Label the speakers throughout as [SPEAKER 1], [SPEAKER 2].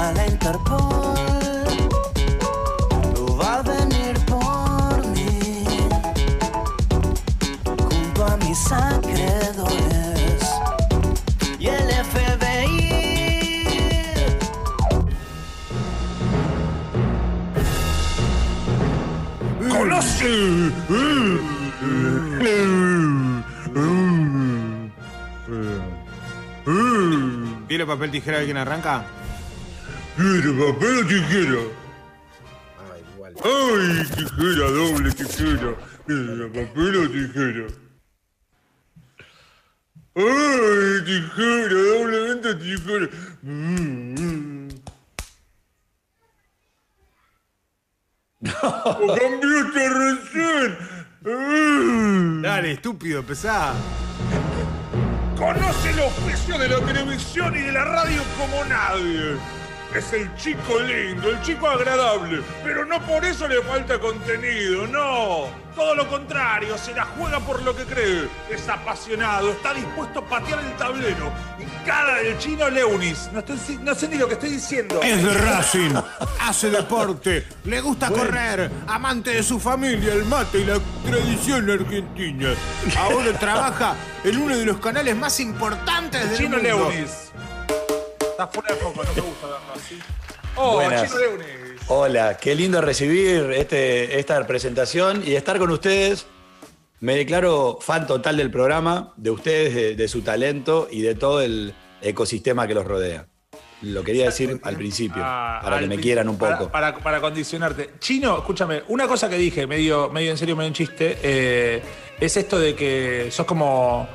[SPEAKER 1] hasta la Interpol va a venir por mí junto a mis acreedores y el FBI.
[SPEAKER 2] ¡Conoce!
[SPEAKER 3] ¿Tiene papel tijera alguien arranca?
[SPEAKER 2] ¿Quiere papel o tijera?
[SPEAKER 3] Ay, igual.
[SPEAKER 2] ¡Ay, tijera, doble tijera! ¿Quiere papel o tijera? ¡Ay, tijera, doblemente tijera! Mm, mm. ¡Lo cambiaste recién! Mm.
[SPEAKER 3] Dale, estúpido, pesá.
[SPEAKER 2] Conoce el oficio de la televisión y de la radio como nadie. Es el chico lindo, el chico agradable, pero no por eso le falta contenido, no. Todo lo contrario, se la juega por lo que cree. Es apasionado, está dispuesto a patear el tablero. Y cara del chino Leunis. No, estoy- no sé ni lo que estoy diciendo.
[SPEAKER 3] Es de Racing, hace deporte, le gusta correr, amante de su familia, el mate y la tradición argentina. Ahora trabaja en uno de los canales más importantes del
[SPEAKER 2] Chino
[SPEAKER 3] mundo.
[SPEAKER 2] Leunis. Está fuera de foco, no me gusta verlo así. Oh,
[SPEAKER 4] Buenas.
[SPEAKER 2] Chino Leunis.
[SPEAKER 4] Hola, qué lindo recibir este, esta presentación y estar con ustedes. Me declaro fan total del programa, de ustedes, de, de su talento y de todo el ecosistema que los rodea. Lo quería decir al principio,
[SPEAKER 2] Ah,
[SPEAKER 4] para que me quieran un
[SPEAKER 2] para-
[SPEAKER 4] poco.
[SPEAKER 2] Para, para condicionarte. Chino, escúchame, una cosa que dije, medio, medio en serio, medio en chiste, eh, es esto de que sos como,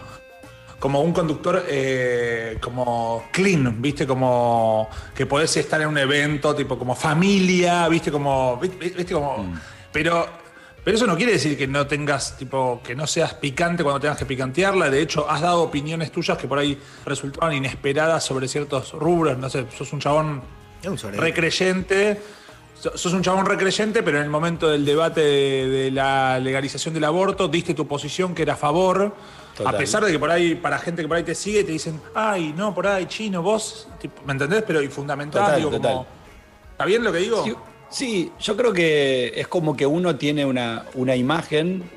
[SPEAKER 2] como un conductor eh, como clean, ¿viste? Como que podés estar en un evento, tipo como familia, ¿viste? Como, ¿viste? Como,
[SPEAKER 4] Mm.
[SPEAKER 2] pero, pero eso no quiere decir que no tengas, tipo, que no seas picante cuando tengas que picantearla. De hecho, has dado opiniones tuyas que por ahí resultaban inesperadas sobre ciertos rubros. No sé, sos un chabón recreyente. So- Sos un chabón recreyente, pero en el momento del debate de, de la legalización del aborto diste tu posición que era a favor.
[SPEAKER 4] Total.
[SPEAKER 2] A pesar de que por ahí, para gente que por ahí te sigue, te dicen, ay, no, por ahí, chino, vos, ¿me entendés? Pero y fundamental,
[SPEAKER 4] Total,
[SPEAKER 2] digo,
[SPEAKER 4] total.
[SPEAKER 2] como. ¿Está bien lo que digo?
[SPEAKER 4] Sí, sí, yo creo que es como que uno tiene una, una imagen,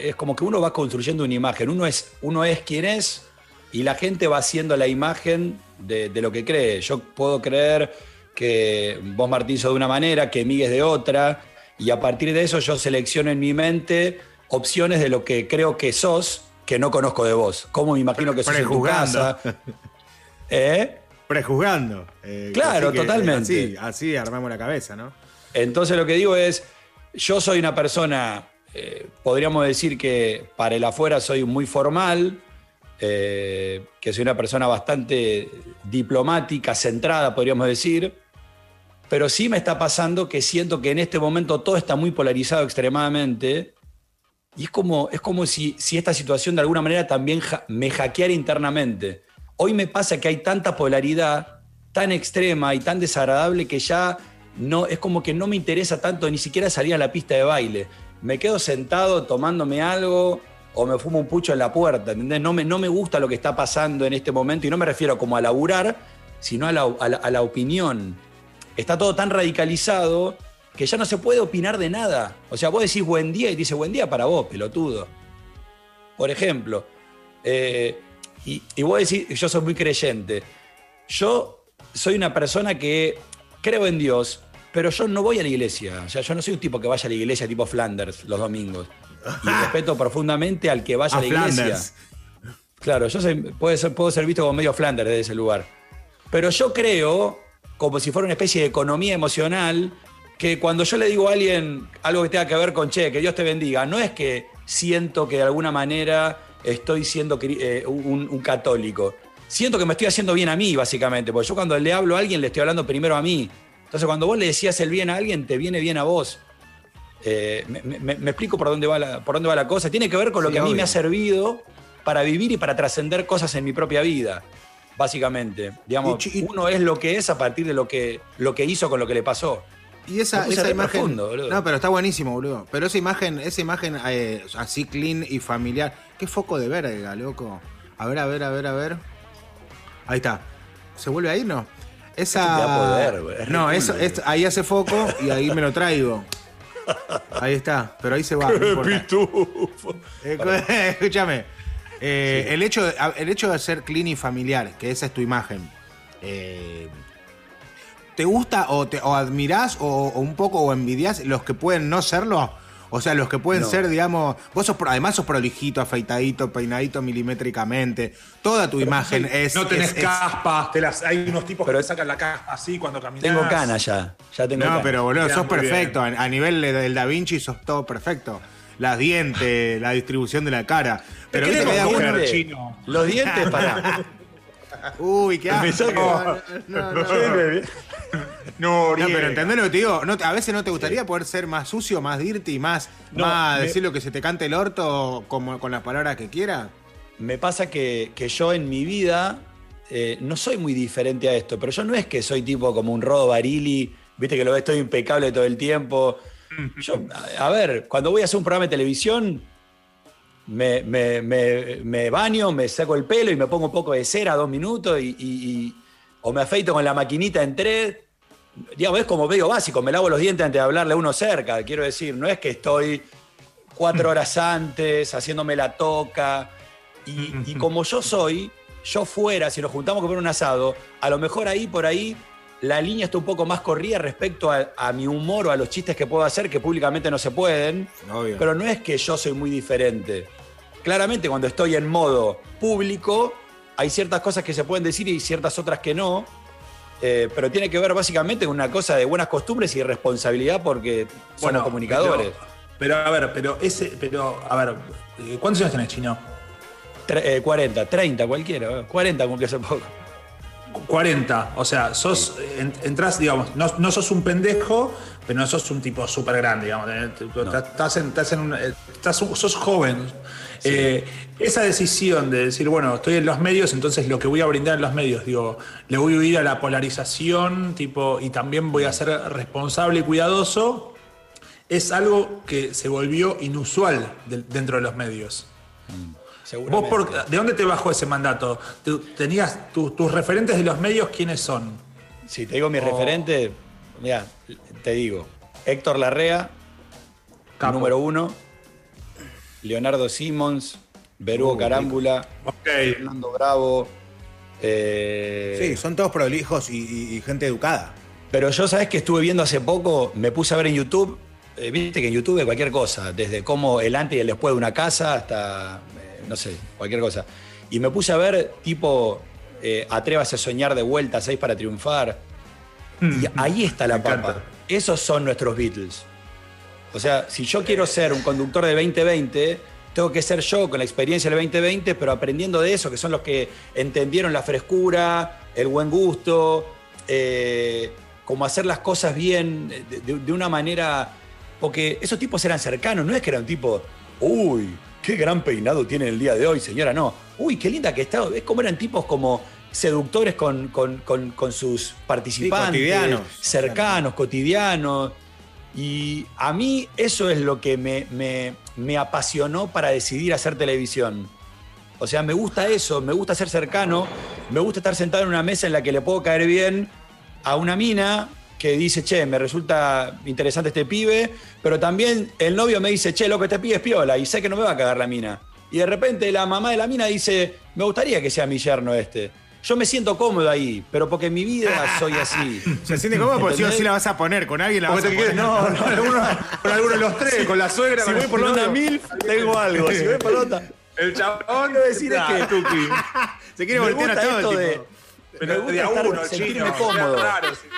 [SPEAKER 4] es como que uno va construyendo una imagen, uno es, uno es quien es y la gente va haciendo la imagen de, de lo que cree. Yo puedo creer que vos Martín sos de una manera, que Miguel es de otra, y a partir de eso yo selecciono en mi mente opciones de lo que creo que sos, que no conozco de vos. Cómo me imagino que sos en tu casa. ¿Eh?
[SPEAKER 3] Prejuzgando. Eh,
[SPEAKER 4] Claro,
[SPEAKER 3] que,
[SPEAKER 4] totalmente.
[SPEAKER 3] Así, así armamos la cabeza, ¿no?
[SPEAKER 4] Entonces lo que digo es, yo soy una persona, eh, podríamos decir que para el afuera soy muy formal, eh, que soy una persona bastante diplomática, centrada, podríamos decir, pero sí me está pasando que siento que en este momento todo está muy polarizado extremadamente y es como, es como si, si esta situación de alguna manera también me hackeara internamente. Hoy me pasa que hay tanta polaridad tan extrema y tan desagradable que ya no, es como que no me interesa tanto ni siquiera salir a la pista de baile. Me quedo sentado tomándome algo o me fumo un pucho en la puerta, ¿entendés? No me, no me gusta lo que está pasando en este momento y no me refiero como a laburar, sino a la- a la opinión. Está todo tan radicalizado que ya no se puede opinar de nada. O sea, vos decís buen día y dice buen día para vos, pelotudo. Por ejemplo, eh, y, y vos decís, yo soy muy creyente. Yo soy una persona que creo en Dios, pero yo no voy a la iglesia. O sea, yo no soy un tipo que vaya a la iglesia tipo Flanders los domingos. Y respeto profundamente al que vaya a, la iglesia.
[SPEAKER 3] Flanders.
[SPEAKER 4] Claro, yo soy- puede ser, puedo ser visto como medio Flanders desde ese lugar. Pero yo creo, como si fuera una especie de economía emocional, que cuando yo le digo a alguien algo que tenga que ver con, che, que Dios te bendiga, no es que siento que de alguna manera estoy siendo eh, un, un católico. Siento que me estoy haciendo bien a mí, básicamente, porque yo cuando le hablo a alguien le estoy hablando primero a mí. Entonces cuando vos le decías el bien a alguien, te viene bien a vos. Eh, me, me- me explico por dónde, va la, por dónde va la cosa. Tiene que ver con lo
[SPEAKER 3] Sí,
[SPEAKER 4] que a mí
[SPEAKER 3] obvio.
[SPEAKER 4] me ha servido para vivir y para trascender cosas en mi propia vida, básicamente. Digamos,
[SPEAKER 3] Y
[SPEAKER 4] uno es lo que es a partir de lo que, lo que hizo con lo que le pasó.
[SPEAKER 3] Y esa, esa imagen.
[SPEAKER 4] profundo,
[SPEAKER 3] no, pero está buenísimo, boludo. Pero esa imagen, esa imagen eh, así clean y familiar. Qué foco de verga, loco. A ver, a ver, a ver, a ver. Ahí está. ¿Se vuelve a ir, no? Esa.
[SPEAKER 4] Esto te da poder, güey. Es
[SPEAKER 3] no, eso, ahí hace foco y ahí me lo traigo. Ahí está, pero ahí se va. no Escúchame. Eh, el, hecho de, el hecho de ser clean y familiar, que esa es tu imagen, eh, ¿te gusta o, te, o admirás o, o un poco o envidias los que pueden no serlo? O sea, los que pueden
[SPEAKER 4] No.
[SPEAKER 3] ser, digamos, vos sos, además sos prolijito, afeitadito, peinadito milimétricamente. Toda tu imagen es.
[SPEAKER 2] No tenés
[SPEAKER 3] es-
[SPEAKER 2] caspa, te las, hay unos tipos
[SPEAKER 4] Pero-
[SPEAKER 2] que te sacan la caspa así cuando caminas.
[SPEAKER 4] Tengo cana ya. Ya tengo
[SPEAKER 3] No,
[SPEAKER 4] cana.
[SPEAKER 3] pero boludo, sos perfecto. A, a nivel de- del Da Vinci sos todo perfecto. Las dientes, la distribución de la cara. Pero viste que
[SPEAKER 2] coger.
[SPEAKER 4] Dientes,
[SPEAKER 2] chino.
[SPEAKER 4] Los dientes, para.
[SPEAKER 3] Uy, qué asco. No, no, no, no. Pero entendés lo que te digo. A veces no te gustaría poder ser más sucio, más dirty, más, más decir lo que se te cante el orto como, con las palabras que quieras.
[SPEAKER 4] Me pasa que, que yo en mi vida eh, no soy muy diferente a esto, pero yo no es que soy tipo como un Rodo Barili, viste que lo ves todo impecable todo el tiempo. Yo, a, ver, cuando voy a hacer un programa de televisión, me, baño, me saco el pelo y me pongo un poco de cera dos minutos y, o me afeito con la maquinita en tres. Digamos, es como medio básico, me lavo los dientes antes de hablarle a uno cerca, quiero decir, no es que estoy cuatro horas antes haciéndome la toca. Y, como yo soy, yo fuera, si nos juntamos a un asado, a lo mejor ahí por ahí la línea está un poco más corrida respecto a, a mi humor o a los chistes que puedo hacer que públicamente no se pueden.
[SPEAKER 3] Obvio.
[SPEAKER 4] Pero no es que yo soy muy diferente. Claramente cuando estoy en modo público, hay ciertas cosas que se pueden decir y ciertas otras que no. Eh, pero tiene que ver básicamente con una cosa de buenas costumbres y responsabilidad porque somos comunicadores.
[SPEAKER 2] Pero, pero, a ver, pero ese, pero, a ver, ¿cuántos años tenés, chino?
[SPEAKER 4] Tre- eh, 40, 30, cualquiera. eh, 40 cumple hace poco.
[SPEAKER 2] 40. O sea, sos, en- entras, digamos, no, no sos un pendejo, pero no sos un tipo súper grande, digamos. eh, tú Estás en, estás en un- eh, estás- sos joven. Eh, esa decisión de decir, bueno, estoy en los medios, entonces lo que voy a brindar en los medios, digo, le voy a huir a la polarización, tipo, y también voy a ser responsable y cuidadoso, es algo que se volvió inusual de- dentro de los medios. ¿Vos
[SPEAKER 4] Seguramente.
[SPEAKER 2] por, de dónde te bajó ese mandato? ¿Tú- ¿Tenías tu- tus referentes de los medios quiénes son?
[SPEAKER 4] Si te digo
[SPEAKER 2] Oh.
[SPEAKER 4] mi referente, mira, te digo, Héctor Larrea,
[SPEAKER 2] Capo.
[SPEAKER 4] número uno, Leonardo Simmons, Berugo Carámbula,
[SPEAKER 2] Ok.
[SPEAKER 4] Fernando Bravo. eh,
[SPEAKER 3] Sí, son todos prolijos y, y- y gente educada.
[SPEAKER 4] Pero yo, ¿sabes que estuve viendo hace poco? Me puse a ver en YouTube. eh, Viste que en YouTube es cualquier cosa, desde cómo el antes y el después de una casa hasta, eh, no sé, cualquier cosa. Y me puse a ver, tipo, eh, Atrévase a soñar de vuelta, seis para triunfar. Y ahí está la papa.
[SPEAKER 2] encanta.
[SPEAKER 4] Esos son nuestros Beatles. O sea, si yo quiero ser un conductor de 2020, tengo que ser yo con la experiencia del 2020, pero aprendiendo de eso, que son los que entendieron la frescura, el buen gusto, eh, como hacer las cosas bien, de, de- de una manera. Porque esos tipos eran cercanos, no es que eran tipo, uy, qué gran peinado tiene el día de hoy, señora, no. Uy, qué linda que está. Es como eran tipos como seductores con, con- con- con sus participantes,
[SPEAKER 3] cotidianos.
[SPEAKER 4] cercanos, cotidianos. Y a mí eso es lo que me, me- me apasionó para decidir hacer televisión. O sea, me gusta eso, me gusta ser cercano, me gusta estar sentado en una mesa en la que le puedo caer bien a una mina que dice, che, me resulta interesante este pibe, pero también el novio me dice, che, loco, este pibe es piola y sé que no me va a cagar la mina. Y de repente la mamá de la mina dice, me gustaría que sea mi yerno este. Yo me siento cómodo ahí, pero porque en mi vida soy así.
[SPEAKER 3] Se siente cómodo porque si no,
[SPEAKER 4] ¿Entendés?
[SPEAKER 3] sí la vas a poner. Con alguien la vas a poner.
[SPEAKER 2] no, no, alguno, con alguno de los tres, con la suegra,
[SPEAKER 4] Si
[SPEAKER 2] con
[SPEAKER 4] voy por una
[SPEAKER 2] novio.
[SPEAKER 4] mil, tengo algo. Si voy por otra.
[SPEAKER 2] El chabón
[SPEAKER 4] Quiero decir es que-
[SPEAKER 2] Tuki.
[SPEAKER 3] Se quiere
[SPEAKER 4] Me
[SPEAKER 3] voltear a todo.
[SPEAKER 4] esto
[SPEAKER 3] tipo.
[SPEAKER 4] de, me gusta
[SPEAKER 2] de a
[SPEAKER 4] estar-
[SPEAKER 2] uno, el
[SPEAKER 4] sentirme
[SPEAKER 2] chino.
[SPEAKER 4] cómodo.
[SPEAKER 2] Raro, sí.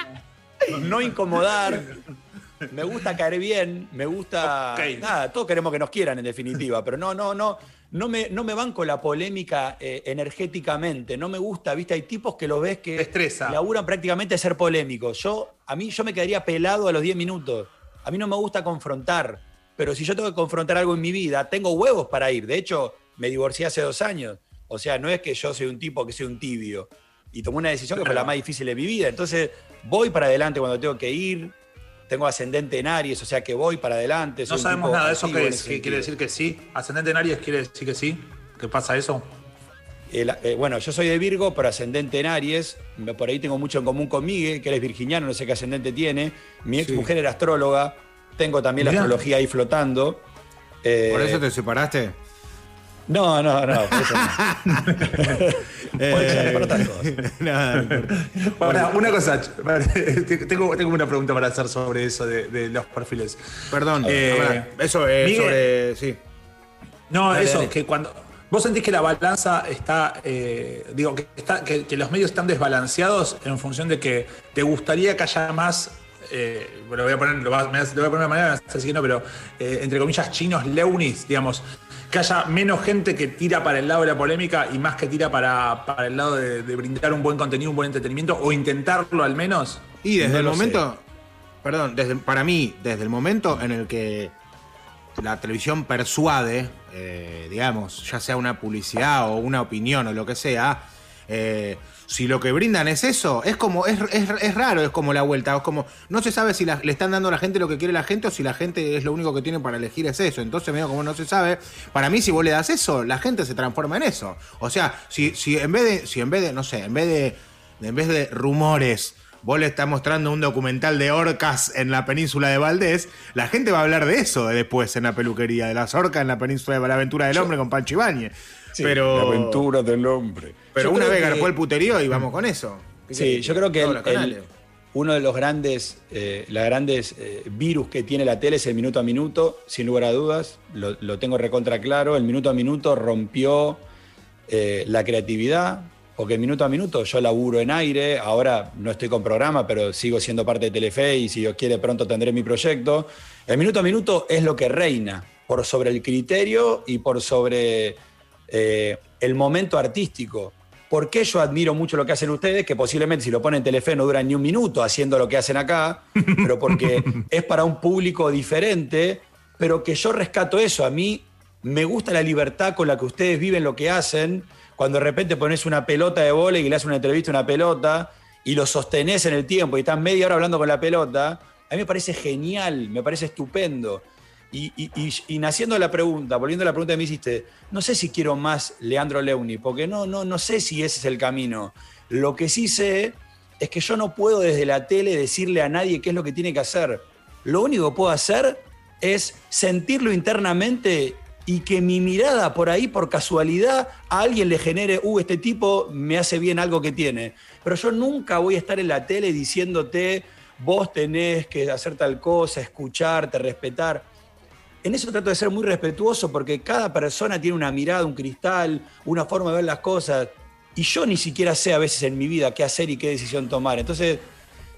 [SPEAKER 4] No incomodar. Me gusta caer bien, me gusta. Nada, todos queremos que nos quieran en definitiva, pero no, no, no. No me, no me banco la polémica eh, energéticamente. No me gusta, viste, hay tipos que lo ves que
[SPEAKER 2] Te estresa.
[SPEAKER 4] laburan prácticamente ser polémicos. Yo, a mí, yo me quedaría pelado a los 10 minutos. A mí no me gusta confrontar. Pero si yo tengo que confrontar algo en mi vida, tengo huevos para ir. De hecho, me divorcié hace dos años. O sea, no es que yo soy un tipo que soy un tibio. Y tomé una decisión que fue la más difícil de mi vida. Entonces, voy para adelante cuando tengo que ir. Tengo ascendente en Aries, o sea que voy para adelante. soy
[SPEAKER 2] No sabemos nada de eso que, es- quiere decir que sí. Ascendente en Aries quiere decir que sí. ¿Qué pasa eso?
[SPEAKER 4] el- eh, bueno, yo soy de Virgo, pero ascendente en Aries. Me- Por ahí tengo mucho en común con Miguel, que él es virginiano, no sé qué ascendente tiene. Mi ex
[SPEAKER 3] Sí.
[SPEAKER 4] mujer era astróloga. Tengo también la astrología ahí flotando. Eh,
[SPEAKER 3] ¿Por eso te separaste?
[SPEAKER 4] No, no, no, por eso no. Puede ser, por otras cosas.
[SPEAKER 3] Nada, no importa.
[SPEAKER 2] Ahora, una cosa, tengo, tengo una pregunta para hacer sobre eso de, de los perfiles.
[SPEAKER 3] Perdón.
[SPEAKER 2] Eh,
[SPEAKER 3] eso es
[SPEAKER 2] Miguel.
[SPEAKER 3] sobre. Sí.
[SPEAKER 2] No,
[SPEAKER 4] Dale,
[SPEAKER 2] eso,
[SPEAKER 4] dale.
[SPEAKER 2] que cuando. ¿Vos sentís que la balanza está, eh, digo, que, está, que, que los medios están desbalanceados en función de que te gustaría que haya más, eh, bueno, voy a poner, lo, va- me vas- lo voy a poner de una manera, a decir que no, pero eh, entre comillas chinos, leunis, digamos, que haya menos gente que tira para el lado de la polémica y más que tira para, para el lado de, de brindar un buen contenido, un buen entretenimiento, o intentarlo al menos?
[SPEAKER 3] Y desde
[SPEAKER 4] No
[SPEAKER 3] el momento. Perdón, desde, para mí, desde el momento en el que la televisión persuade, eh, digamos, ya sea una publicidad o una opinión o lo que sea, eh, si lo que brindan es eso, es como, es, es- es raro, es como la vuelta, es como, no se sabe si la- le están dando a la gente lo que quiere la gente o si la gente es lo único que tiene para elegir es eso. Entonces, medio como no se sabe, para mí si vos le das eso, la gente se transforma en eso. O sea, si, si en vez de, si en vez de, no sé, en vez de, en vez de rumores, vos le estás mostrando un documental de orcas en la península de Valdés, la gente va a hablar de eso después en la peluquería, de las orcas en la península de la aventura del hombre con Pancho Ibáñez. pero,
[SPEAKER 4] La aventura del hombre.
[SPEAKER 3] Pero
[SPEAKER 4] Yo
[SPEAKER 3] una vez
[SPEAKER 4] que-
[SPEAKER 3] garpó el puterío y vamos con eso. ¿Qué
[SPEAKER 4] Sí, yo creo que el- el- uno de los grandes, eh, las grandes eh, virus que tiene la tele es el minuto a minuto, sin lugar a dudas. Lo, lo tengo recontra claro. El minuto a minuto rompió eh, la creatividad, porque el minuto a minuto yo laburo en aire. Ahora no estoy con programa, pero sigo siendo parte de Telefe y si Dios quiere pronto tendré mi proyecto. El minuto a minuto es lo que reina por sobre el criterio y por sobre eh, el momento artístico. ¿Por qué yo admiro mucho lo que hacen ustedes? Que posiblemente si lo ponen en Telefe no duran ni un minuto haciendo lo que hacen acá, pero porque es para un público diferente, pero que yo rescato eso. A mí me gusta la libertad con la que ustedes viven lo que hacen. Cuando de repente pones una pelota de vóley y le haces una entrevista a una pelota y lo sostenés en el tiempo y estás media hora hablando con la pelota, a mí me parece genial, me parece estupendo. Y, y- naciendo la pregunta, volviendo a la pregunta que me hiciste, no sé si quiero más Leandro Leuni, porque no, no, no sé si ese es el camino. Lo que sí sé es que yo no puedo desde la tele decirle a nadie qué es lo que tiene que hacer. Lo único que puedo hacer es sentirlo internamente y que mi mirada por ahí, por casualidad, a alguien le genere, uh, este tipo me hace bien algo que tiene. Pero yo nunca voy a estar en la tele diciéndote, vos tenés que hacer tal cosa, escucharte, respetar. En eso trato de ser muy respetuoso porque cada persona tiene una mirada, un cristal, una forma de ver las cosas. Y yo ni siquiera sé a veces en mi vida qué hacer y qué decisión tomar. Entonces,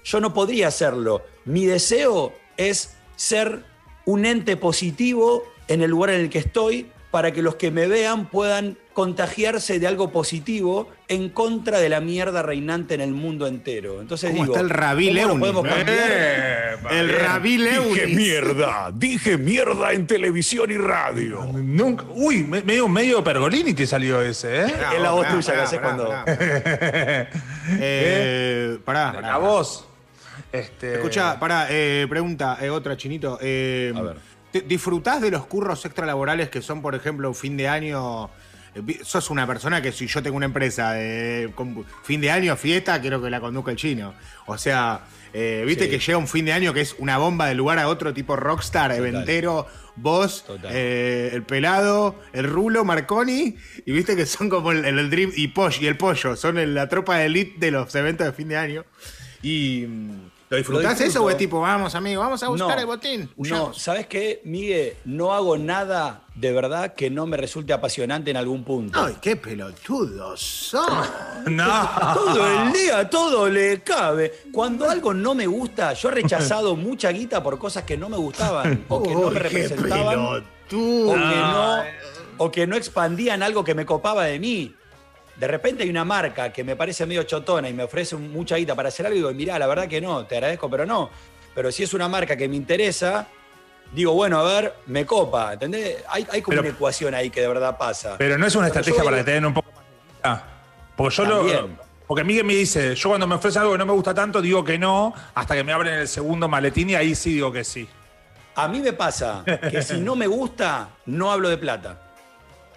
[SPEAKER 4] yo no podría hacerlo. Mi deseo es ser un ente positivo en el lugar en el que estoy para que los que me vean puedan contagiarse de algo positivo en contra de la mierda reinante en el mundo entero. Entonces
[SPEAKER 3] ¿Cómo
[SPEAKER 4] digo,
[SPEAKER 3] está el Rabí
[SPEAKER 4] ¿cómo lo
[SPEAKER 3] Leuni?
[SPEAKER 4] podemos cambiar?
[SPEAKER 3] El Rabí
[SPEAKER 5] Dije mierda, dije mierda en televisión y radio.
[SPEAKER 2] Nunca, uy, me- medio, medio Pergolini te salió ese, ¿eh?
[SPEAKER 4] Es la voz tuya que haces cuando-
[SPEAKER 3] pará. Eh, pará, pará.
[SPEAKER 2] La voz. Este,
[SPEAKER 3] Escucha, pará, eh, pregunta, eh, otra chinito. eh,
[SPEAKER 4] A ver.
[SPEAKER 3] ¿te- ¿Disfrutás de los curros extralaborales que son, por ejemplo, fin de año? Eh, Sos una persona que si yo tengo una empresa de con fin de año, fiesta, quiero que la conduzca el chino. O sea, eh, viste
[SPEAKER 4] Sí.
[SPEAKER 3] que llega un fin de año que es una bomba de lugar a otro tipo rockstar, eventero, vos, eh, el pelado, el rulo, Marconi, y viste que son como el, el Dream y Posh y el pollo, son el- la tropa de elite de los eventos de fin de año. Y mm, ¿lo disfrutás eso o es tipo, vamos amigo, vamos a buscar el botín?
[SPEAKER 4] No,
[SPEAKER 3] huyamos"?
[SPEAKER 4] ¿sabes qué, Miguel? No hago nada de verdad que no me resulte apasionante en algún punto.
[SPEAKER 3] Ay, qué pelotudos son.
[SPEAKER 2] No.
[SPEAKER 4] Todo el día, todo le cabe. Cuando algo no me gusta, yo he rechazado mucha guita por cosas que no me gustaban o que no me
[SPEAKER 3] qué
[SPEAKER 4] representaban o
[SPEAKER 3] pelotudo.
[SPEAKER 4] que no, o que no expandían algo que me copaba de mí. De repente hay una marca que me parece medio chotona y me ofrece un- mucha guita para hacer algo y digo, mirá, la verdad que no, te agradezco, pero no. Pero si es una marca que me interesa, digo, bueno, a ver, me copa, ¿entendés? Hay, hay como
[SPEAKER 2] Pero-
[SPEAKER 4] una ecuación ahí que de verdad pasa.
[SPEAKER 2] Pero no es una estrategia para que te den un poco más de. Porque yo
[SPEAKER 4] También.
[SPEAKER 2] lo. Porque Miguel me dice, yo cuando me ofrecen algo que no me gusta tanto, digo que no, hasta que me abren el segundo maletín y ahí sí digo que sí.
[SPEAKER 4] A mí me pasa que si no me gusta, no hablo de plata.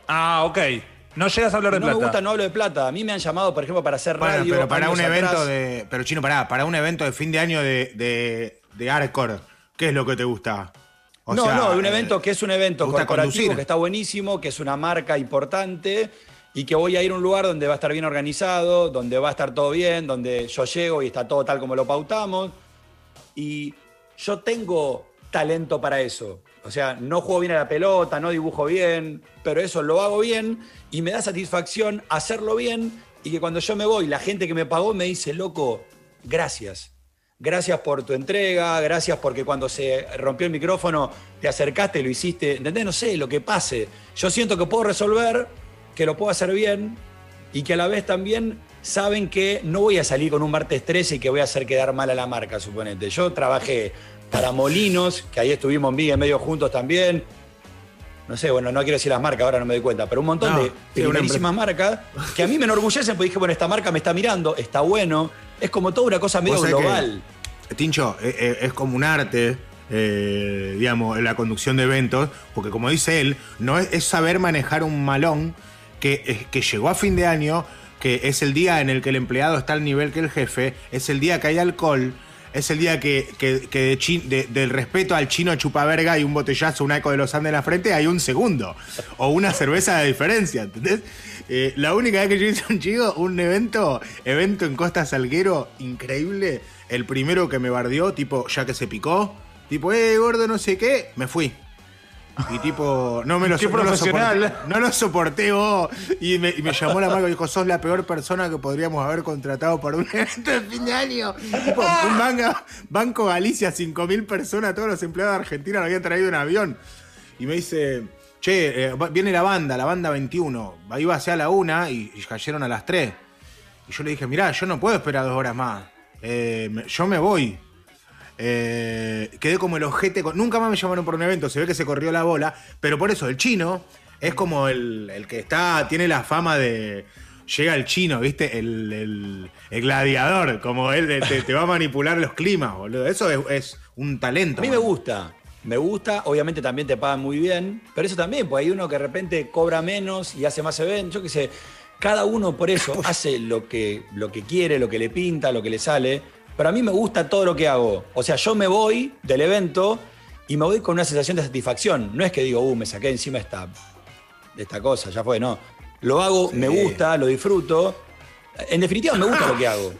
[SPEAKER 2] Ah, ok. No llegas a hablar de
[SPEAKER 4] No
[SPEAKER 2] plata.
[SPEAKER 4] me gusta, no hablo de plata. A mí me han llamado, por ejemplo, para hacer
[SPEAKER 3] Bueno,
[SPEAKER 4] radio.
[SPEAKER 3] pero para un evento
[SPEAKER 4] atrás.
[SPEAKER 3] de. Pero chino, pará, para un evento de fin de año de, de, de hardcore, ¿qué es lo que te gusta? O
[SPEAKER 4] no,
[SPEAKER 3] sea,
[SPEAKER 4] no, de un
[SPEAKER 3] eh,
[SPEAKER 4] evento que es un evento
[SPEAKER 3] ¿te gusta
[SPEAKER 4] corporativo
[SPEAKER 3] conducir?
[SPEAKER 4] que está buenísimo, que es una marca importante y que voy a ir a un lugar donde va a estar bien organizado, donde va a estar todo bien, donde yo llego y está todo tal como lo pautamos. Y yo tengo talento para eso. O sea, no juego bien a la pelota, no dibujo bien, pero eso lo hago bien y me da satisfacción hacerlo bien y que cuando yo me voy, la gente que me pagó me dice, loco, gracias. Gracias por tu entrega, gracias porque cuando se rompió el micrófono te acercaste, lo hiciste, ¿entendés? No sé, lo que pase. Yo siento que puedo resolver, que lo puedo hacer bien y que a la vez también saben que no voy a salir con un martes 13 y que voy a hacer quedar mal a la marca, suponete. Yo trabajé para Molinos, que ahí estuvimos en medio juntos también. No sé, bueno, no quiero decir las marcas, ahora no me doy cuenta, pero un montón
[SPEAKER 3] No,
[SPEAKER 4] de primerísimas marcas que a mí me enorgullecen porque dije, bueno, esta marca me está mirando, está bueno. Es como toda una cosa medio
[SPEAKER 3] que,
[SPEAKER 4] global.
[SPEAKER 3] Tincho, eh, eh, es como un arte, eh, digamos, la conducción de eventos, porque como dice él, no es, es saber manejar un malón que, eh, que llegó a fin de año, que es el día en el que el empleado está al nivel que el jefe, es el día que hay alcohol. Es el día que, del respeto al chino chupaverga y un botellazo, un eco de los Andes en la frente, hay un segundo. O una cerveza de diferencia, ¿entendés? Eh, la única vez que yo hice un chico, un evento, evento en Costa Salguero, increíble. El primero que me bardeó, tipo, ya que se picó, tipo, eh, gordo, no sé qué, me fui. Y tipo, no me lo,
[SPEAKER 2] Qué
[SPEAKER 3] no lo soporté, no lo soporté vos. Y me, y me llamó la marca y dijo, sos la peor persona que podríamos haber contratado para un evento de fin de año. Tipo, un manga- Banco Galicia, 5.000 personas, todos los empleados de Argentina lo habían traído en avión. Y me dice, che, eh, va- viene la banda, la banda 21. Iba hacia la una y, y cayeron a las 3. Y yo le dije, mirá, yo no puedo esperar dos horas más. Eh, yo me voy. Eh, quedé como el ojete. con- Nunca más me llamaron por un evento. Se ve que se corrió la bola. Pero por eso, el chino es como el, el que está. Tiene la fama de. Llega el chino, ¿viste? El, el- el gladiador. Como él de- te, te va a manipular los climas, boludo. Eso es, es un talento.
[SPEAKER 4] A mí me gusta. Me gusta, obviamente también te pagan muy bien, pero eso también, pues hay uno que de repente cobra menos y hace más eventos, yo qué sé. Cada uno por eso hace lo que, lo que quiere, lo que le pinta, lo que le sale. Pero a mí me gusta todo lo que hago. O sea, yo me voy del evento y me voy con una sensación de satisfacción. No es que digo, uh, me saqué encima esta, de esta cosa, ya fue, no. Lo hago, me gusta, lo disfruto. En definitiva, me gusta lo que hago.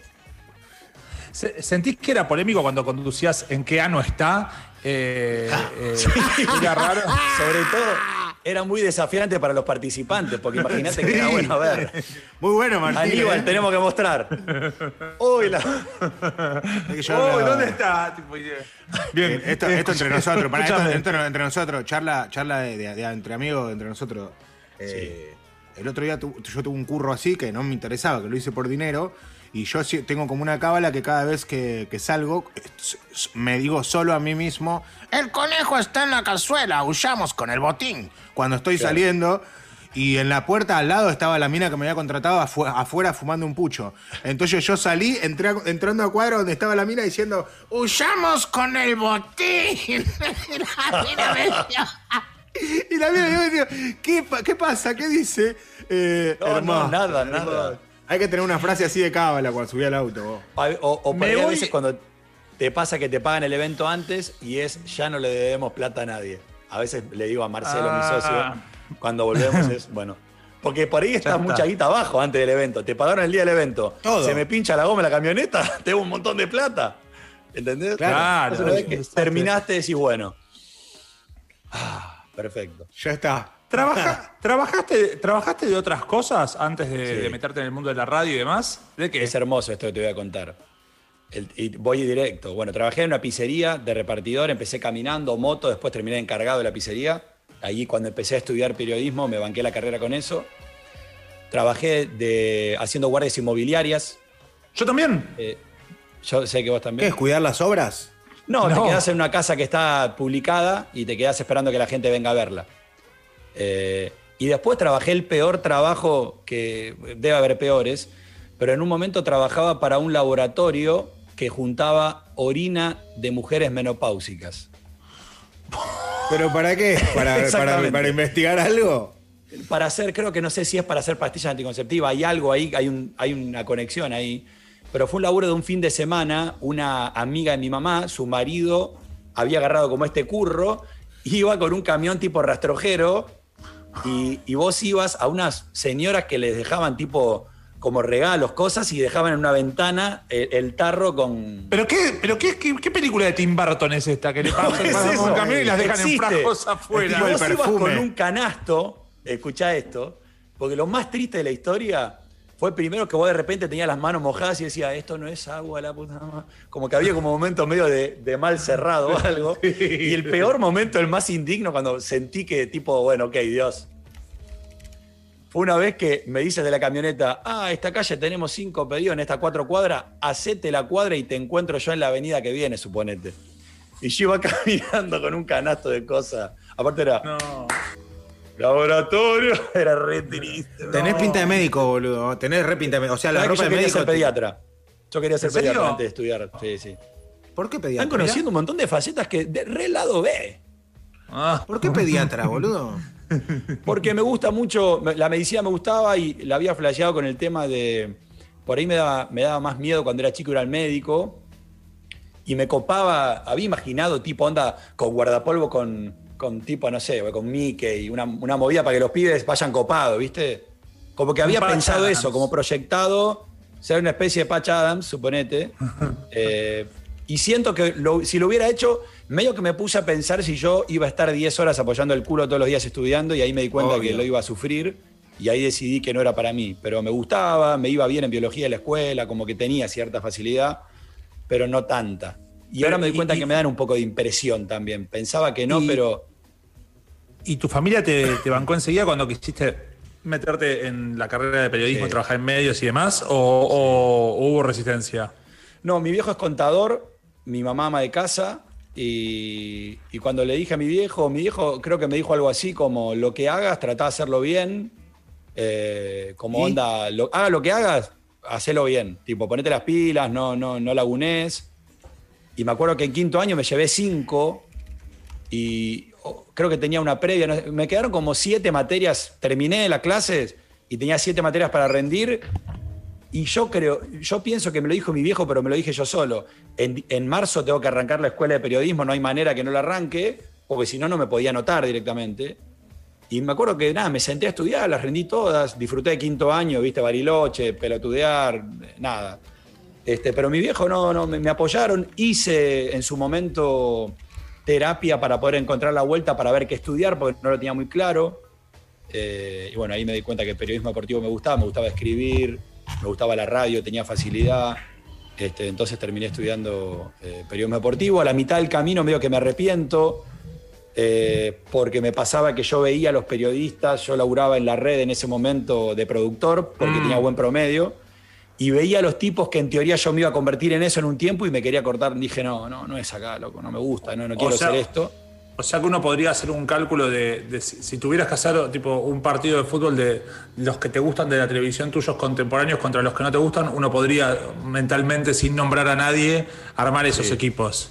[SPEAKER 2] Se- ¿Sentís que era polémico cuando conducías en qué ano está? Eh, eh, era raro.
[SPEAKER 4] Sobre todo, era muy desafiante para los participantes, porque imagínate que era bueno, a ver.
[SPEAKER 3] Muy bueno, Martín.
[SPEAKER 4] Aníbal,
[SPEAKER 3] ¿eh?
[SPEAKER 4] tenemos que mostrar. Uy, la...
[SPEAKER 2] Uy, ¿dónde está? Bien.
[SPEAKER 3] Eh, Esto, esto entre nosotros, para esto, entre nosotros, charla, charla de, de- de- entre amigos, entre nosotros. Eh, El otro día tu- yo tuve un curro así que no me interesaba, que lo hice por dinero. Y yo tengo como una cábala que cada vez que, que salgo, me digo solo a mí mismo, el conejo está en la cazuela, huyamos con el botín. Cuando estoy saliendo, y en la puerta al lado estaba la mina que me había contratado afu- afuera fumando un pucho. Entonces yo salí, entré a- entrando a cuadro donde estaba la mina diciendo, huyamos con el botín. Y la mina me decía- y la mina me decía, ¿qué, pa- qué pasa? ¿Qué dice? Eh,
[SPEAKER 4] No, no,
[SPEAKER 3] hermoso,
[SPEAKER 4] nada, nada.
[SPEAKER 3] Hay que tener una frase así de cábala cuando subí al auto. vos.
[SPEAKER 4] O, o por ahí a veces cuando te pasa que te pagan el evento antes y es ya no le debemos plata a nadie. A veces le digo a Marcelo, mi
[SPEAKER 2] Ah.
[SPEAKER 4] socio, cuando volvemos es, bueno. Porque por ahí está
[SPEAKER 2] está.
[SPEAKER 4] mucha guita abajo antes del evento. Te pagaron el día del evento.
[SPEAKER 3] Todo.
[SPEAKER 4] Se me pincha la goma en la camioneta, tengo un montón de plata. ¿Entendés?
[SPEAKER 2] Claro.
[SPEAKER 4] Entonces, una vez que terminaste, decís, bueno. Ah, perfecto.
[SPEAKER 3] Ya está.
[SPEAKER 2] ¿Trabaja- ¿trabajaste, ¿Trabajaste de otras cosas antes de,
[SPEAKER 4] Sí.
[SPEAKER 2] de meterte en el mundo de la radio y demás? ¿De qué?
[SPEAKER 4] Es hermoso esto que te voy a contar. El- y voy directo. Bueno, trabajé en una pizzería de repartidor, empecé caminando, moto, después terminé encargado de la pizzería. Allí cuando empecé a estudiar periodismo me banqué la carrera con eso. Trabajé de, haciendo guardias inmobiliarias.
[SPEAKER 2] Yo también.
[SPEAKER 4] Eh, yo sé que vos
[SPEAKER 3] ¿Qué
[SPEAKER 4] también.
[SPEAKER 3] es cuidar las obras?
[SPEAKER 4] No,
[SPEAKER 2] No.
[SPEAKER 4] te quedás en una casa que está publicada y te quedás esperando que la gente venga a verla. Eh, y después trabajé el peor trabajo, que debe haber peores, pero en un momento trabajaba para un laboratorio que juntaba orina de mujeres menopáusicas.
[SPEAKER 3] ¿Pero para qué? ¿Para, para, investigar algo?
[SPEAKER 4] para hacer, creo que no sé si es para hacer pastillas anticonceptivas, hay algo ahí, hay, un, hay una conexión ahí. Pero fue un laburo de un fin de semana, una amiga de mi mamá, su marido había agarrado como este curro, iba con un camión tipo rastrojero y, y vos ibas a unas señoras que les dejaban tipo como regalos, cosas y dejaban en una ventana el, el tarro con...
[SPEAKER 2] ¿Pero, qué, pero qué, qué, qué película de Tim Burton es esta? Que le pasan
[SPEAKER 4] es eso.
[SPEAKER 2] un camión y las dejan en
[SPEAKER 4] Existe.
[SPEAKER 2] frascos
[SPEAKER 4] Y
[SPEAKER 2] afuera.
[SPEAKER 3] el
[SPEAKER 4] vos ibas con un canasto, escuchá esto, porque lo más triste de la historia fue primero que vos de repente tenías las manos mojadas y decías, esto no es agua, la puta madre". Como que había como momentos medio de, de mal cerrado o algo. Y el peor momento, el más indigno, cuando sentí que tipo, bueno, ok, Dios. Fue una vez que me dices de la camioneta, ah, esta calle tenemos cinco pedidos en estas cuatro cuadras, hacete la cuadra y te encuentro yo en la avenida que viene, suponete. Y yo iba caminando con un canasto de cosas. Aparte era
[SPEAKER 2] No.
[SPEAKER 4] Laboratorio, era re triste.
[SPEAKER 3] Tenés pinta de médico, boludo. Tenés re pinta de médico. O sea, la
[SPEAKER 4] ¿Sabés que
[SPEAKER 3] ropa
[SPEAKER 4] yo
[SPEAKER 3] de
[SPEAKER 4] quería
[SPEAKER 3] médico.
[SPEAKER 4] ser pediatra. Yo quería ser pediatra antes de estudiar. Sí, sí.
[SPEAKER 3] ¿Por qué pediatra?
[SPEAKER 4] Están conociendo un montón de facetas que de re lado B.
[SPEAKER 2] Ah.
[SPEAKER 3] ¿Por qué pediatra, boludo?
[SPEAKER 4] Porque me gusta mucho, la medicina me gustaba y la había flasheado con el tema de. Por ahí me daba, me daba más miedo cuando era chico ir al médico. Y me copaba, había imaginado tipo onda con guardapolvo con, con tipo, no sé, con Mickey, una, una movida para que los pibes vayan copados, ¿viste? Como que había
[SPEAKER 2] Patch
[SPEAKER 4] pensado
[SPEAKER 2] Adams.
[SPEAKER 4] eso, como proyectado, ser una especie de Patch Adams, suponete. Eh, y siento que lo- si lo hubiera hecho, medio que me puse a pensar si yo iba a estar 10 horas apoyando el culo todos los días estudiando y ahí me di cuenta
[SPEAKER 3] Obvio.
[SPEAKER 4] que lo iba a sufrir y ahí decidí que no era para mí. Pero me gustaba, me iba bien en biología de la escuela, como que tenía cierta facilidad, pero no tanta. Y
[SPEAKER 2] Pero,
[SPEAKER 4] ahora me doy cuenta
[SPEAKER 2] y-
[SPEAKER 4] que me dan un poco de impresión también. Pensaba que no,
[SPEAKER 2] Y-
[SPEAKER 4] pero
[SPEAKER 2] ¿Y tu familia te, te bancó enseguida cuando quisiste meterte en la carrera de periodismo,
[SPEAKER 4] Sí.
[SPEAKER 2] trabajar en medios y demás? ¿O, o hubo resistencia?
[SPEAKER 4] No, mi viejo es contador, mi mamá ama de casa. Y, y cuando le dije a mi viejo, mi viejo creo que me dijo algo así como, lo que hagas, trata de hacerlo bien. eh, como
[SPEAKER 3] ¿Y?
[SPEAKER 4] onda, lo, haga lo que hagas, hacelo bien. Tipo, ponete las pilas, no, no, no lagunes. Y me acuerdo que en quinto año me llevé cinco y creo que tenía una previa. me quedaron como siete materias, terminé las clases y tenía siete materias para rendir. Y yo creo, yo pienso que me lo dijo mi viejo, pero me lo dije yo solo. En, en marzo tengo que arrancar la escuela de periodismo, no hay manera que no la arranque, porque si no, no me podía anotar directamente. Y me acuerdo que nada, me senté a estudiar, las rendí todas, disfruté de quinto año, viste, Bariloche, pelotudear, nada. Este, pero mi viejo no, no, me apoyaron, hice en su momento terapia para poder encontrar la vuelta para ver qué estudiar, porque no lo tenía muy claro. Eh, y bueno, ahí me di cuenta que el periodismo deportivo me gustaba, me gustaba escribir, me gustaba la radio, tenía facilidad. Este, entonces terminé estudiando eh, periodismo deportivo. A la mitad del camino medio que me arrepiento, eh, porque me pasaba que yo veía a los periodistas, yo laburaba en la red en ese momento de productor, porque tenía buen promedio, y veía a los tipos que en teoría yo me iba a convertir en eso en un tiempo y me quería cortar. Dije, no, no, no es acá, loco, no me gusta, no, no quiero
[SPEAKER 2] sea,
[SPEAKER 4] hacer esto.
[SPEAKER 2] O sea que uno podría hacer un cálculo de, de si, si tuvieras que hacer tipo un partido de fútbol de los que te gustan de la televisión tuyos contemporáneos contra los que no te gustan, uno podría mentalmente, sin nombrar a nadie, armar esos equipos.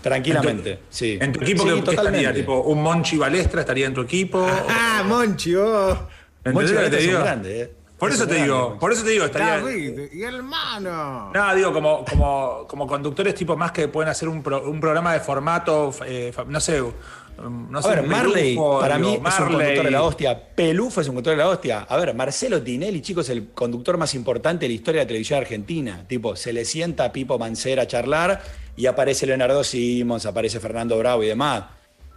[SPEAKER 4] Tranquilamente,
[SPEAKER 2] En tu-
[SPEAKER 4] sí.
[SPEAKER 2] En tu equipo,
[SPEAKER 4] Sí,
[SPEAKER 2] ¿qué- ¿qué,
[SPEAKER 4] totalmente.
[SPEAKER 2] estaría? Tipo, ¿Un Monchi Balestra estaría en tu equipo?
[SPEAKER 3] Ah, Monchi, vos.
[SPEAKER 2] ¿Entendés
[SPEAKER 4] Monchi
[SPEAKER 2] que te
[SPEAKER 4] es un
[SPEAKER 2] digo?
[SPEAKER 4] grande, ¿eh?
[SPEAKER 2] Por
[SPEAKER 4] Es
[SPEAKER 2] eso te digo, por eso te digo, estaría.
[SPEAKER 3] David, y hermano.
[SPEAKER 2] No, digo, como, como, como conductores tipo más que pueden hacer un, pro- un programa de formato, eh, no sé, um, no
[SPEAKER 4] A
[SPEAKER 2] sé,
[SPEAKER 4] ver, Marley,
[SPEAKER 2] Pelufo,
[SPEAKER 4] para
[SPEAKER 2] digo,
[SPEAKER 4] mí es un conductor de la hostia. Pelufo es un conductor de la hostia. A ver, Marcelo Tinelli, chicos, es el conductor más importante de la historia de la televisión argentina. Tipo, se le sienta a Pipo Mancera a charlar y aparece Leonardo Simons, aparece Fernando Bravo y demás.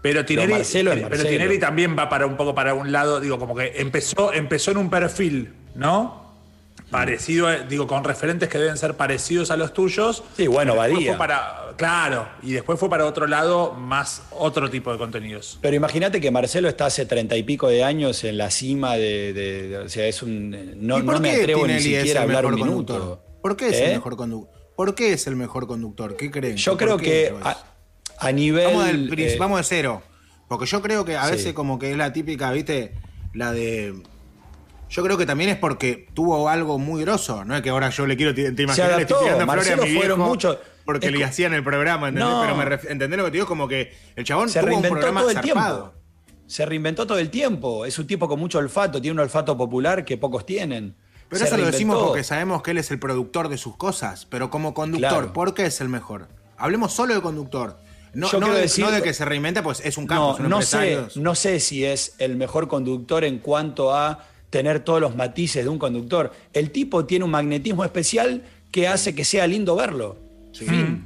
[SPEAKER 2] Pero Tinelli,
[SPEAKER 4] Marcelo
[SPEAKER 2] pero. Tinelli también va para un poco para un lado, digo, como que empezó, empezó en un perfil, ¿no? Parecido, eh, digo, con referentes que deben ser parecidos a los tuyos.
[SPEAKER 4] Sí, bueno,
[SPEAKER 2] para, claro, y después fue para otro lado, más otro tipo de contenidos.
[SPEAKER 4] Pero imagínate que Marcelo está hace treinta y pico de años en la cima de. de- de- o sea, es un. No,
[SPEAKER 3] ¿Y por
[SPEAKER 4] no me atrevo ni siquiera a hablar un minuto.
[SPEAKER 3] conductor? ¿Por qué es
[SPEAKER 4] ¿Eh?
[SPEAKER 3] el mejor conductor? ¿Por qué es el mejor conductor? ¿Qué creen?
[SPEAKER 4] Yo
[SPEAKER 3] ¿Por
[SPEAKER 4] creo que a, a nivel.
[SPEAKER 3] Vamos, del
[SPEAKER 4] eh,
[SPEAKER 3] vamos de cero. Porque yo creo que a
[SPEAKER 4] Sí.
[SPEAKER 3] veces como que es la típica, ¿viste? La de... Yo creo que también es porque tuvo algo muy grosso, ¿no? Es que ahora yo le quiero, te, imaginas, le estoy tirando flores a mi
[SPEAKER 4] fueron
[SPEAKER 3] viejo porque le hacían el programa, ¿entendés?
[SPEAKER 4] No.
[SPEAKER 3] Pero me ref- ¿entendés lo que te digo? Como que el chabón
[SPEAKER 4] Se
[SPEAKER 3] tuvo un
[SPEAKER 4] reinventó
[SPEAKER 3] programa
[SPEAKER 4] todo el
[SPEAKER 3] zarpado.
[SPEAKER 4] tiempo. Se reinventó todo el tiempo. Es un tipo con mucho olfato, tiene un olfato popular que pocos tienen.
[SPEAKER 3] Pero
[SPEAKER 4] Se
[SPEAKER 3] eso lo decimos porque sabemos que él es el productor de sus cosas, pero como conductor,
[SPEAKER 4] Claro.
[SPEAKER 3] ¿por qué es el mejor? Hablemos solo de conductor. No,
[SPEAKER 4] Yo
[SPEAKER 3] no de,
[SPEAKER 4] decir-
[SPEAKER 3] no de que se reinvente, pues es un campo,
[SPEAKER 4] No,
[SPEAKER 3] es un
[SPEAKER 4] no sé, no sé si es el mejor conductor en cuanto a tener todos los matices de un conductor. El tipo tiene un magnetismo especial que hace que sea lindo verlo. Fin.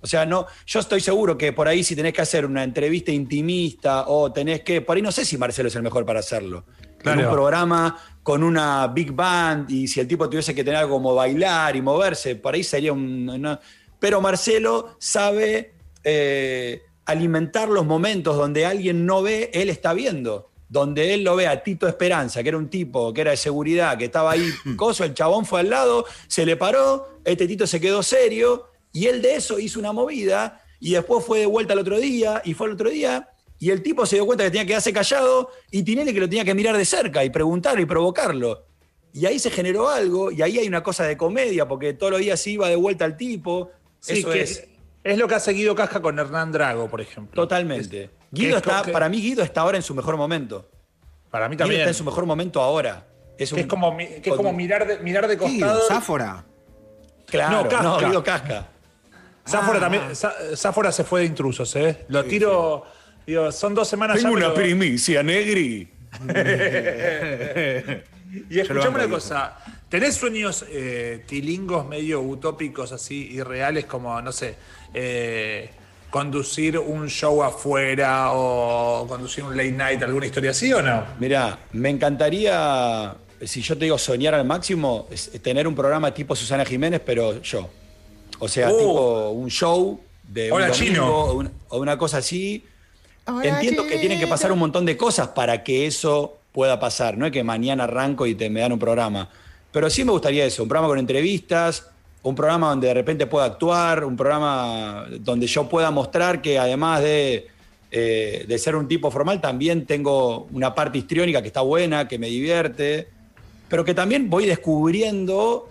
[SPEAKER 4] O sea, no, yo estoy seguro que por ahí si tenés que hacer una entrevista intimista o tenés que, por ahí no sé si Marcelo es el mejor para hacerlo.
[SPEAKER 2] Claro.
[SPEAKER 4] En un programa con una big band y si el tipo tuviese que tener algo como bailar y moverse, por ahí sería un... una- Pero Marcelo sabe eh, alimentar los momentos donde alguien no ve, él está viendo. Donde él lo ve a Tito Esperanza, que era un tipo que era de seguridad, que estaba ahí, coso, el chabón fue al lado, se le paró, este Tito se quedó serio, y él de eso hizo una movida, y después fue de vuelta al otro día, y fue al otro día, y el tipo se dio cuenta que tenía que quedarse callado, y Tinelli que lo tenía que mirar de cerca, y preguntarle y provocarlo. Y ahí se generó algo, y ahí hay una cosa de comedia, porque todos los días se iba de vuelta al tipo.
[SPEAKER 2] Sí,
[SPEAKER 4] eso
[SPEAKER 2] que
[SPEAKER 4] es.
[SPEAKER 2] Es, lo que ha seguido Casca con Hernán Drago, por ejemplo.
[SPEAKER 4] Totalmente.
[SPEAKER 2] Es-
[SPEAKER 4] Guido está,
[SPEAKER 2] que-
[SPEAKER 4] para mí Guido está ahora en su mejor momento.
[SPEAKER 2] Para mí
[SPEAKER 4] Guido
[SPEAKER 2] también.
[SPEAKER 4] está en su mejor momento ahora. Es,
[SPEAKER 2] que
[SPEAKER 4] un-
[SPEAKER 2] es como, mi- que es como mirar, de, mirar de
[SPEAKER 3] Guido,
[SPEAKER 2] costado.
[SPEAKER 3] Sáfora.
[SPEAKER 4] Claro,
[SPEAKER 2] No, Casca.
[SPEAKER 4] no, Guido Casca.
[SPEAKER 2] Záfora
[SPEAKER 3] Ah.
[SPEAKER 2] también. Záfora se fue de intrusos, ¿eh? Lo tiro. Digo, son dos semanas ya. pero-
[SPEAKER 4] primicia, Negri.
[SPEAKER 2] Y escuchame una
[SPEAKER 3] Guido.
[SPEAKER 2] cosa. ¿Tenés sueños eh, tilingos medio utópicos, así, irreales, como, no sé, eh, conducir un show afuera o conducir un late night, alguna historia así o no?
[SPEAKER 4] Mirá, me encantaría, si yo te digo soñar al máximo, es tener un programa tipo Susana Jiménez, pero yo. O sea,
[SPEAKER 2] Oh.
[SPEAKER 4] tipo un show de un
[SPEAKER 2] Hola,
[SPEAKER 4] domingo
[SPEAKER 2] chino.
[SPEAKER 4] o una, o una cosa así. Entiendo que tienen que pasar un montón de cosas para que eso pueda pasar. No es que mañana arranco y te me dan un programa. Pero sí me gustaría eso, un programa con entrevistas, un programa donde de repente pueda actuar, un programa donde yo pueda mostrar que además de, eh, de ser un tipo formal, también tengo una parte histriónica que está buena, que me divierte, pero que también voy descubriendo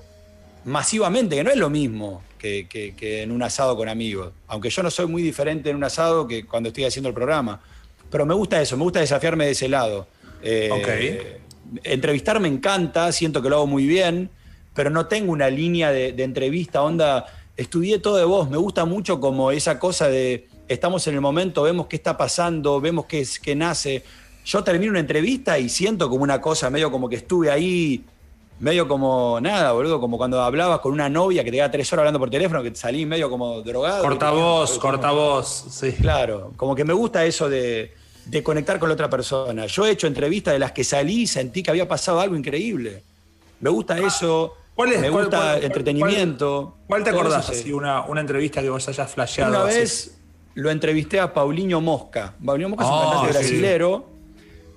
[SPEAKER 4] masivamente, que no es lo mismo que, que- que en un asado con amigos. Aunque yo no soy muy diferente en un asado que cuando estoy haciendo el programa. Pero me gusta eso, me gusta desafiarme de ese lado. Eh, Entrevistar me encanta, siento que lo hago muy bien, pero no tengo una línea de, de entrevista, onda, estudié todo de vos, me gusta mucho como esa cosa de estamos en el momento, vemos qué está pasando, vemos qué, es- qué nace. Yo termino una entrevista y siento como una cosa, medio como que estuve ahí, medio como nada, boludo, como cuando hablabas con una novia que te queda tres horas hablando por teléfono, que te salí medio como drogado.
[SPEAKER 2] Corta
[SPEAKER 4] que te-
[SPEAKER 2] voz, corta voz, sí.
[SPEAKER 4] Claro, como que me gusta eso de, de conectar con la otra persona. Yo he hecho entrevistas de las que salí y sentí que había pasado algo increíble. Me gusta eso,
[SPEAKER 2] Ah, ¿Cuál es?
[SPEAKER 4] me
[SPEAKER 2] ¿Cuál-
[SPEAKER 4] gusta
[SPEAKER 2] cuál-
[SPEAKER 4] entretenimiento.
[SPEAKER 2] ¿Cuál te acordás?
[SPEAKER 4] sí.
[SPEAKER 2] Así, una, una entrevista que vos hayas flasheado.
[SPEAKER 4] Una
[SPEAKER 2] así?
[SPEAKER 4] vez lo entrevisté a Paulinho Mosca. Paulinho Mosca es un
[SPEAKER 2] Ah,
[SPEAKER 4] cantante
[SPEAKER 2] sí.
[SPEAKER 4] brasilero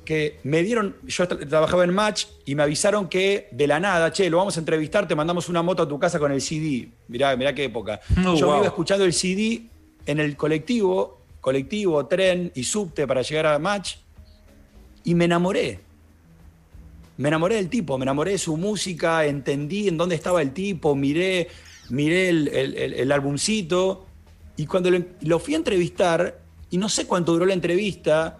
[SPEAKER 4] que me dieron, yo tra- trabajaba en Match y me avisaron que de la nada, che, lo vamos a entrevistar, te mandamos una moto a tu casa con el CD. Mirá, mirá qué época.
[SPEAKER 2] Oh,
[SPEAKER 4] yo me
[SPEAKER 2] wow.
[SPEAKER 4] iba escuchando el CD en el colectivo, colectivo, tren y subte para llegar a Match y me enamoré. Me enamoré del tipo, me enamoré de su música, entendí en dónde estaba el tipo, miré, miré el, el, el- el albumcito y cuando lo, lo fui a entrevistar, y no sé cuánto duró la entrevista,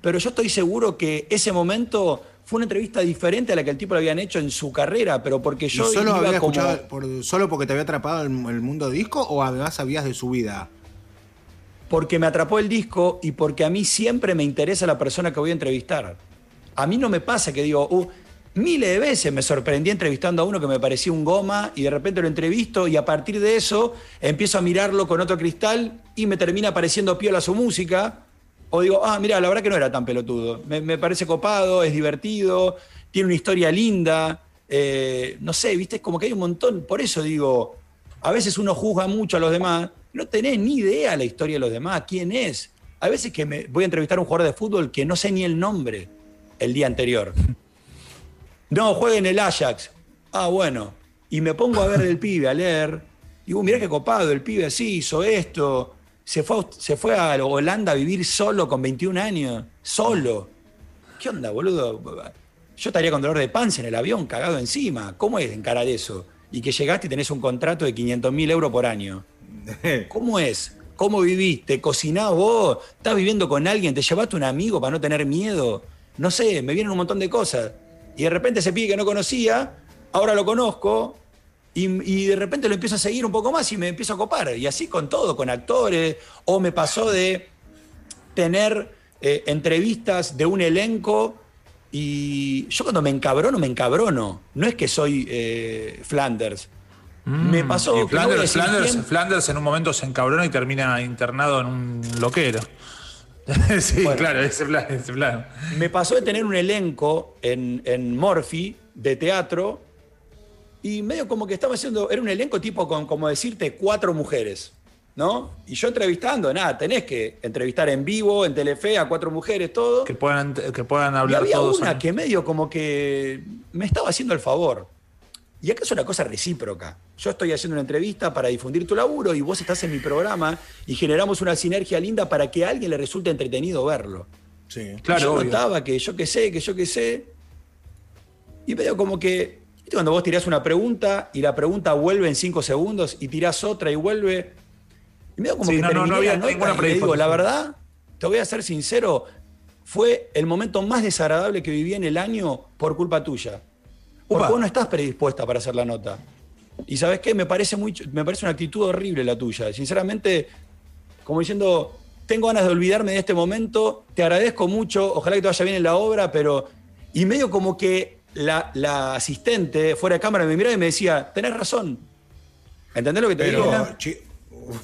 [SPEAKER 4] pero yo estoy seguro que ese momento fue una entrevista diferente a la que el tipo le habían hecho en su carrera, pero porque
[SPEAKER 3] ¿Y
[SPEAKER 4] yo
[SPEAKER 3] solo
[SPEAKER 4] iba
[SPEAKER 3] había
[SPEAKER 4] como-
[SPEAKER 3] escuchado por- solo porque te había atrapado el, el mundo disco o además sabías de su vida?
[SPEAKER 4] porque me atrapó el disco y porque a mí siempre me interesa la persona que voy a entrevistar. A mí no me pasa que digo, uh, miles de veces me sorprendí entrevistando a uno que me parecía un goma y de repente lo entrevisto y a partir de eso empiezo a mirarlo con otro cristal y me termina pareciendo piola su música. O digo, ah, mira, la verdad que no era tan pelotudo. Me, parece copado, es divertido, tiene una historia linda. eh, no sé, viste, es como que hay un montón. Por eso digo, a veces uno juzga mucho a los demás, no tenés ni idea la historia de los demás, quién es. A veces que me voy a entrevistar a un jugador de fútbol que no sé ni el nombre el día anterior. No, juega en el Ajax. Ah, bueno. Y me pongo a ver el pibe, a leer. Y digo, mirá qué copado, el pibe sí hizo esto. Se fue, a, se fue a Holanda a vivir solo con 21 años. Solo. ¿Qué onda, boludo? Yo estaría con dolor de panza en el avión, cagado encima. ¿Cómo es encarar eso? Y que llegaste y tenés un contrato de 500 mil euros por año. ¿Cómo es? ¿Cómo viviste? ¿Cocinás vos? ¿Estás viviendo con alguien? ¿Te llevaste un amigo para no tener miedo? No sé, me vienen un montón de cosas. Y de repente ese pibe que no conocía, ahora lo conozco y, y de repente lo empiezo a seguir un poco más y me empiezo a copar. Y así con todo, con actores. O me pasó de tener eh, entrevistas de un elenco y yo cuando me encabrono, me encabrono. No es que soy eh, Flanders. me pasó.
[SPEAKER 2] Flanders, Flanders. Flanders en un momento se encabrona y termina internado en un loquero. sí,
[SPEAKER 4] Bueno.
[SPEAKER 2] claro, ese plan, ese plan.
[SPEAKER 4] Me pasó de tener un elenco en, en Morphy de teatro y medio como que estaba haciendo, era un elenco tipo con, como decirte, cuatro mujeres, ¿no? Y yo entrevistando, nada, tenés que entrevistar en vivo, en Telefe, a cuatro mujeres, todo.
[SPEAKER 2] Que puedan, que puedan
[SPEAKER 4] Y
[SPEAKER 2] hablar
[SPEAKER 4] había
[SPEAKER 2] todos.
[SPEAKER 4] una que medio como que me estaba haciendo el favor. Y acá es una cosa recíproca. Yo estoy haciendo una entrevista para difundir tu laburo y vos estás en mi programa y generamos una sinergia linda para que a alguien le resulte entretenido verlo.
[SPEAKER 3] Sí.
[SPEAKER 2] Claro,
[SPEAKER 4] Y yo
[SPEAKER 2] obvio.
[SPEAKER 4] notaba que yo qué sé, que yo qué sé. Y medio como que, ¿viste cuando vos tirás una pregunta y la pregunta vuelve en cinco segundos y tirás otra y vuelve? Y medio como
[SPEAKER 2] Sí,
[SPEAKER 4] que
[SPEAKER 2] no, no, no había ninguna
[SPEAKER 4] y digo, la verdad, te voy a ser sincero, fue el momento más desagradable que viví en el año por culpa tuya. Porque vos no estás predispuesta para hacer la nota. Y sabes qué, me parece, muy, me parece una actitud horrible la tuya. Sinceramente, como diciendo, tengo ganas de olvidarme de este momento, te agradezco mucho, ojalá que te vaya bien en la obra, pero... Y medio como que la, la asistente fuera de cámara me miraba y me decía, tenés razón. ¿Entendés lo que te digo?
[SPEAKER 3] Pero,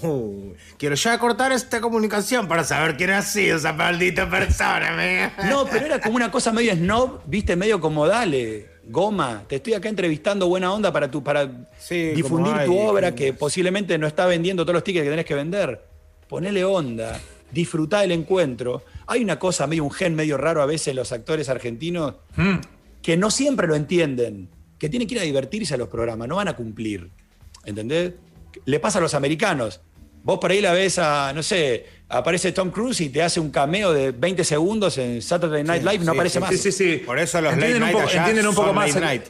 [SPEAKER 3] Uh, quiero ya cortar esta comunicación para saber quién ha sido esa maldita persona. me-
[SPEAKER 4] No, pero era como una cosa medio snob, viste, medio como dale, goma, te estoy acá entrevistando buena onda para, tu, para
[SPEAKER 3] Sí,
[SPEAKER 4] difundir tu obra
[SPEAKER 3] que-
[SPEAKER 4] que posiblemente no está vendiendo todos los tickets que tenés que vender. Ponele onda, disfrutá del encuentro. Hay una cosa, medio un gen medio raro a veces los actores argentinos
[SPEAKER 2] Mm.
[SPEAKER 4] que no siempre lo entienden, que tienen que ir a divertirse a los programas, no van a cumplir. ¿Entendés? Le pasa a los americanos. Vos por ahí la ves a, no sé, aparece Tom Cruise y te hace un cameo de 20 segundos en Saturday Night
[SPEAKER 3] Sí,
[SPEAKER 4] Live y no
[SPEAKER 3] sí,
[SPEAKER 4] aparece
[SPEAKER 3] sí,
[SPEAKER 4] más.
[SPEAKER 2] Sí, sí, sí.
[SPEAKER 3] Por eso los
[SPEAKER 2] entienden
[SPEAKER 3] late
[SPEAKER 2] un
[SPEAKER 3] night
[SPEAKER 2] poco, entienden un poco más
[SPEAKER 3] late
[SPEAKER 2] el-
[SPEAKER 3] night.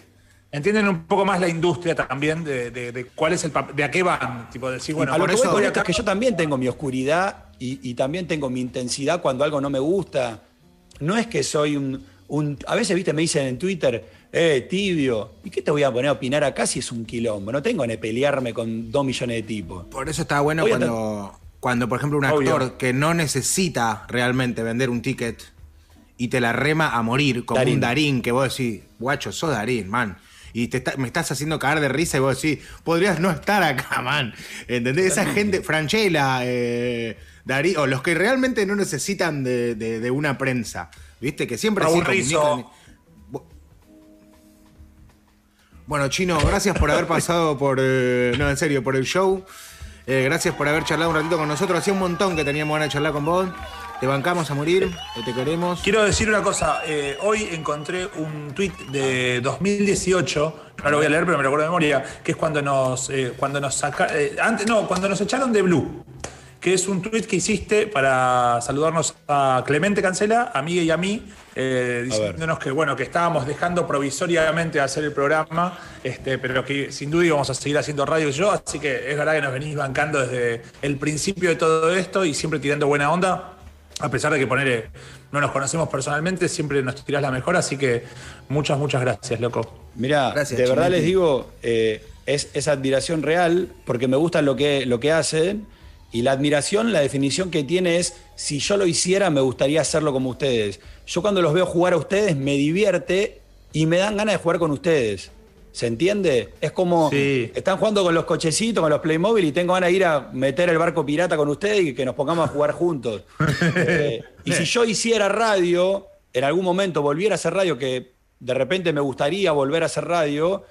[SPEAKER 2] entienden un poco más la industria también de, de- de cuál es el de a qué van, tipo decir, bueno,
[SPEAKER 4] a lo
[SPEAKER 3] por
[SPEAKER 4] que voy
[SPEAKER 3] eso-
[SPEAKER 4] con
[SPEAKER 2] voy
[SPEAKER 4] esto
[SPEAKER 2] acá-
[SPEAKER 4] es que yo también tengo mi oscuridad y, y también tengo mi intensidad cuando algo no me gusta. No es que soy un, un- A veces, viste, me dicen en Twitter, eh, tibio. ¿Y qué te voy a poner a opinar acá si es un quilombo? No tengo que pelearme con dos millones de tipos.
[SPEAKER 3] Por eso está bueno
[SPEAKER 4] Voy
[SPEAKER 3] cuando, cuando, por ejemplo, un
[SPEAKER 2] Obvio.
[SPEAKER 3] actor que no necesita realmente vender un ticket y te la rema a morir, como
[SPEAKER 4] Darín.
[SPEAKER 3] un Darín, que vos decís, guacho, sos Darín, man. Y te está- me estás haciendo caer de risa y vos decís, podrías no estar acá, man. ¿Entendés? Esa gente, Franchella, eh, Darín, o los que realmente no necesitan de, de- de una prensa, ¿viste? Que siempre
[SPEAKER 2] Raúl Rizzo.
[SPEAKER 3] Bueno, Chino, gracias por haber pasado por. eh, no, en serio, por el show. Eh, gracias por haber charlado un ratito con nosotros. Hacía un montón que teníamos ganas de charlar con vos. Te bancamos a morir, te queremos.
[SPEAKER 2] Quiero decir una cosa, eh, hoy encontré un tweet de 2018, no lo voy a leer, pero me lo acuerdo de memoria, que es cuando nos, eh, nos saca, eh, antes, no, cuando nos echaron de Blue, que es un tweet que hiciste para saludarnos a Clemente Cancela, a Miguel y a mí, eh, diciéndonos que bueno, que estábamos dejando provisoriamente de hacer el programa, este, pero que sin duda íbamos a seguir haciendo radio y yo, así que es verdad que nos venís bancando desde el principio de todo esto y siempre tirando buena onda. A pesar de que poner no nos conocemos personalmente, siempre nos tirás la mejor, así que muchas, muchas gracias, loco.
[SPEAKER 4] Mirá,
[SPEAKER 3] Gracias,
[SPEAKER 4] de verdad les digo, eh, es, es admiración real porque me gusta lo que, lo que hacen y la admiración, la definición que tiene es, si yo lo hiciera, me gustaría hacerlo como ustedes. Yo cuando los veo jugar a ustedes me divierte y me dan ganas de jugar con ustedes. ¿Se entiende? Es como
[SPEAKER 2] Sí.
[SPEAKER 4] están jugando con los cochecitos, con los Playmobil y tengo ganas de ir a meter el barco pirata con ustedes y que nos pongamos a jugar juntos. Eh, y si yo hiciera radio, en algún momento volviera a hacer radio, que de repente me gustaría volver a hacer radio,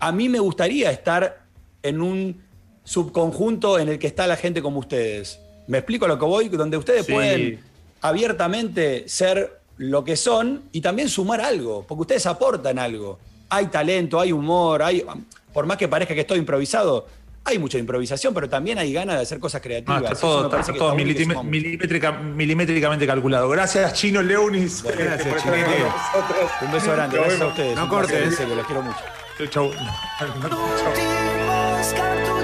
[SPEAKER 4] a mí me gustaría estar en un subconjunto en el que está la gente como ustedes. ¿Me explico a lo que voy? Donde ustedes
[SPEAKER 2] Sí.
[SPEAKER 4] pueden abiertamente ser lo que son y también sumar algo, porque ustedes aportan algo. Hay talento, hay humor, hay por más que parezca que estoy improvisado, hay mucha improvisación, pero también hay ganas de hacer cosas
[SPEAKER 2] No,
[SPEAKER 4] creativas.
[SPEAKER 2] está todo, está
[SPEAKER 4] bueno
[SPEAKER 2] milimétrica- milimétricamente calculado. Gracias, Chino Leunis.
[SPEAKER 3] Gracias,
[SPEAKER 2] por nosotros.
[SPEAKER 4] Un beso grande, gracias a ustedes.
[SPEAKER 3] No cortes.
[SPEAKER 4] los quiero mucho.
[SPEAKER 2] Chau, chau.
[SPEAKER 1] Últimos cartuchos